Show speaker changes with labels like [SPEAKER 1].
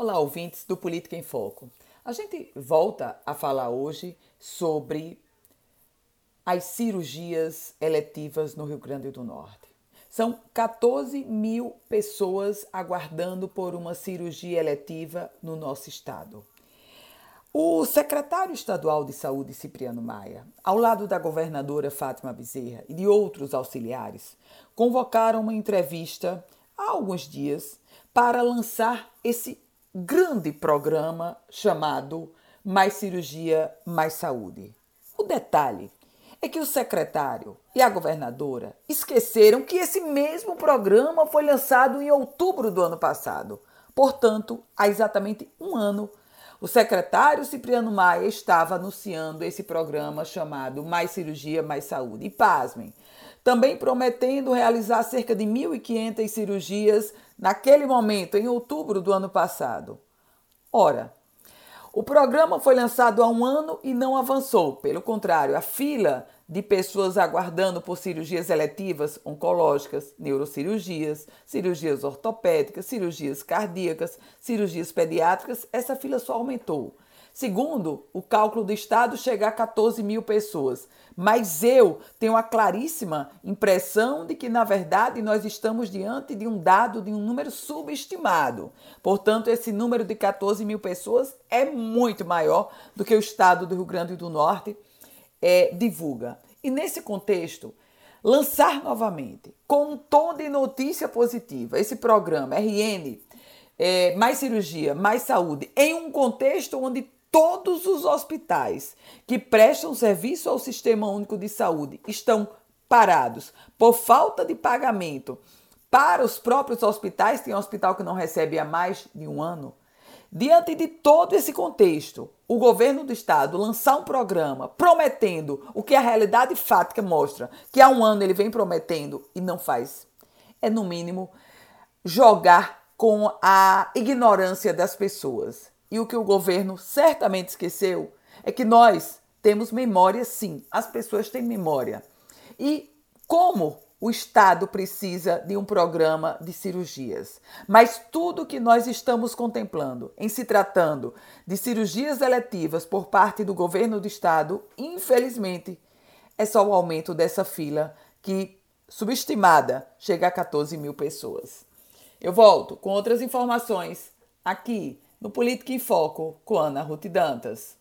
[SPEAKER 1] Olá, ouvintes do Política em Foco. A gente volta a falar hoje sobre as cirurgias eletivas no Rio Grande do Norte. São 14 mil pessoas aguardando por uma cirurgia eletiva no nosso estado. O secretário estadual de saúde, Cipriano Maia, ao lado da governadora Fátima Bezerra e de outros auxiliares, convocaram uma entrevista há alguns dias para lançar esse grande programa chamado Mais Cirurgia, Mais Saúde. O detalhe é que o secretário e a governadora esqueceram que esse mesmo programa foi lançado em outubro do ano passado. Portanto, há exatamente um ano, o secretário Cipriano Maia estava anunciando esse programa chamado Mais Cirurgia, Mais Saúde. E pasmem, também prometendo realizar cerca de 1.500 cirurgias naquele momento, em outubro do ano passado. Ora, o programa foi lançado há um ano e não avançou. Pelo contrário, a fila de pessoas aguardando por cirurgias eletivas, oncológicas, neurocirurgias, cirurgias ortopédicas, cirurgias cardíacas, cirurgias pediátricas, essa fila só aumentou. Segundo, o cálculo do Estado chega a 14 mil pessoas. Mas eu tenho a claríssima impressão de que, na verdade, nós estamos diante de um dado, de um número subestimado. Portanto, esse número de 14 mil pessoas é muito maior do que o Estado do Rio Grande do Norte é, divulga. E nesse contexto, lançar novamente, com um tom de notícia positiva, esse programa RN, é, mais cirurgia, mais saúde, em um contexto onde todos os hospitais que prestam serviço ao Sistema Único de Saúde estão parados por falta de pagamento para os próprios hospitais, tem hospital que não recebe há mais de um ano. Diante de todo esse contexto, o governo do estado lançar um programa prometendo o que a realidade fática mostra, que há um ano ele vem prometendo e não faz, é no mínimo jogar com a ignorância das pessoas. E o que o governo certamente esqueceu é que nós temos memória sim, as pessoas têm memória. E como o Estado precisa de um programa de cirurgias. Mas tudo que nós estamos contemplando em se tratando de cirurgias eletivas por parte do governo do Estado, infelizmente, é só o aumento dessa fila que, subestimada, chega a 14 mil pessoas. Eu volto com outras informações aqui no Política em Foco com Ana Ruth Dantas.